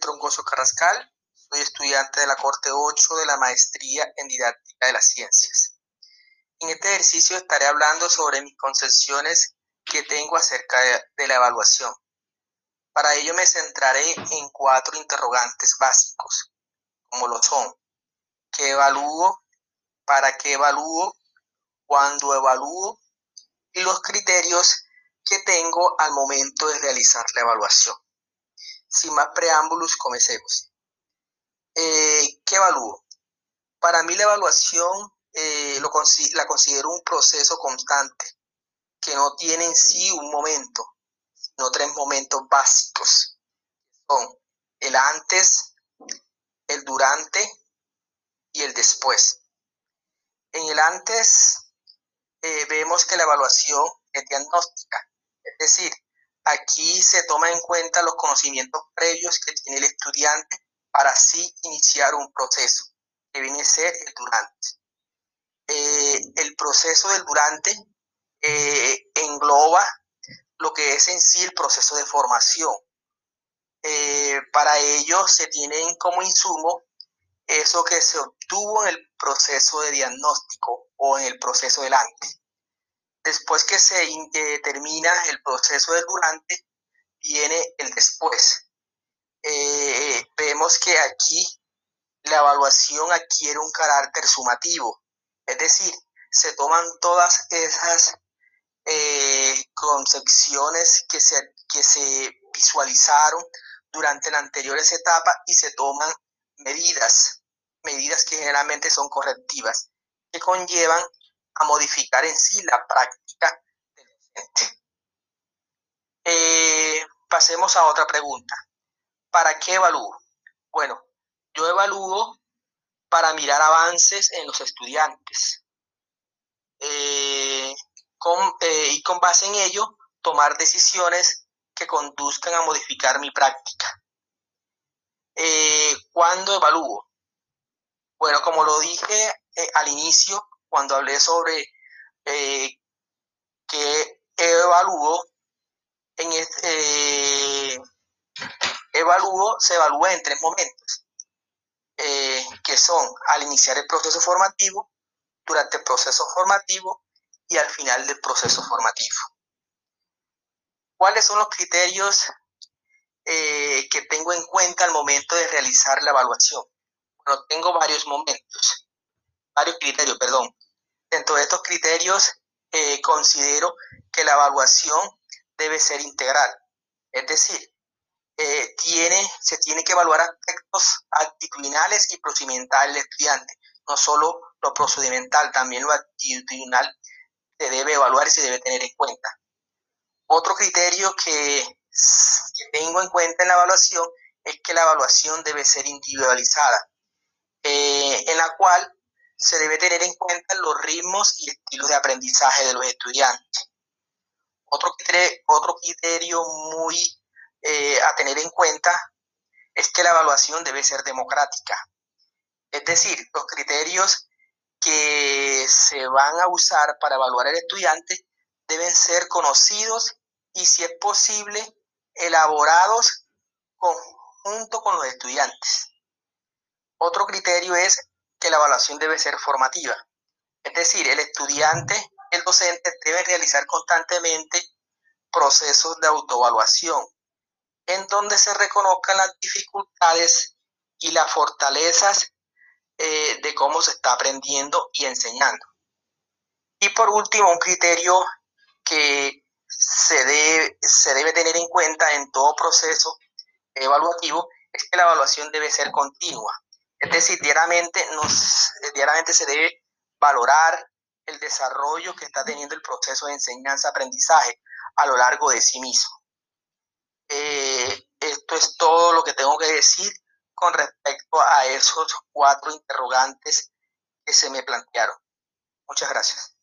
Troncoso Carrascal, soy estudiante de la Corte 8 de la Maestría en Didáctica de las Ciencias. En este ejercicio estaré hablando sobre mis concepciones que tengo acerca de, la evaluación. Para ello me centraré en cuatro interrogantes básicos, como lo son, ¿qué evalúo? ¿Para qué evalúo? ¿Cuándo evalúo? Y los criterios que tengo al momento de realizar la evaluación. Sin más preámbulos, comencemos. Eh, ¿Qué evalúo? Para mí la evaluación eh, la considero un proceso constante que no tiene en sí un momento, sino tres momentos básicos. Son el antes, el durante y el después. En el antes eh, vemos que la evaluación es diagnóstica, es decir, Aquí se toma en cuenta los conocimientos previos que tiene el estudiante para así iniciar un proceso, que viene a ser el durante. Eh, el proceso del durante eh, engloba lo que es en sí el proceso de formación. Eh, para ello se tienen como insumo eso que se obtuvo en el proceso de diagnóstico o en el proceso del antes. Después que se eh, termina el proceso del durante, viene el después. Eh, vemos que aquí la evaluación adquiere un carácter sumativo, es decir, se toman todas esas eh, concepciones que se, que se visualizaron durante las anteriores etapas y se toman medidas, medidas que generalmente son correctivas, que conllevan a modificar en sí la práctica. Eh, pasemos a otra pregunta. ¿Para qué evalúo? Bueno, yo evalúo para mirar avances en los estudiantes eh, eh, y con base en ello tomar decisiones que conduzcan a modificar mi práctica. ¿Cuándo evalúo? Bueno, como lo dije al inicio, cuando hablé sobre que evalúo, en este, evalúo, se evalúa en tres momentos, eh, que son al iniciar el proceso formativo, durante el proceso formativo y al final del proceso formativo. ¿Cuáles son los criterios eh, que tengo en cuenta al momento de realizar la evaluación? Bueno, tengo varios momentos, varios criterios, perdón. Dentro de estos criterios, eh, considero que la evaluación debe ser integral. Es decir, eh, tiene, se tiene que evaluar aspectos actitudinales y procedimentales del estudiante, no solo lo procedimental, también lo actitudinal se debe evaluar y se debe tener en cuenta. Otro criterio que, tengo en cuenta en la evaluación es que la evaluación debe ser individualizada, eh, en la cual se debe tener en cuenta los ritmos y estilos de aprendizaje de los estudiantes. Otro criterio, otro criterio muy eh, a tener en cuenta es que la evaluación debe ser democrática. Es decir, los criterios que se van a usar para evaluar al estudiante deben ser conocidos y, si es posible, elaborados junto con los estudiantes. Otro criterio es que la evaluación debe ser formativa. Es decir, el estudiante, el docente debe realizar constantemente procesos de autoevaluación en donde se reconozcan las dificultades y las fortalezas eh, de cómo se está aprendiendo y enseñando. Y por último, un criterio que se debe, se debe tener en cuenta en todo proceso evaluativo es que la evaluación debe ser continua. Es decir, diariamente, nos, diariamente se debe valorar el desarrollo que está teniendo el proceso de enseñanza-aprendizaje a lo largo de sí mismo. Eh, esto es todo lo que tengo que decir con respecto a esos cuatro interrogantes que se me plantearon. Muchas gracias.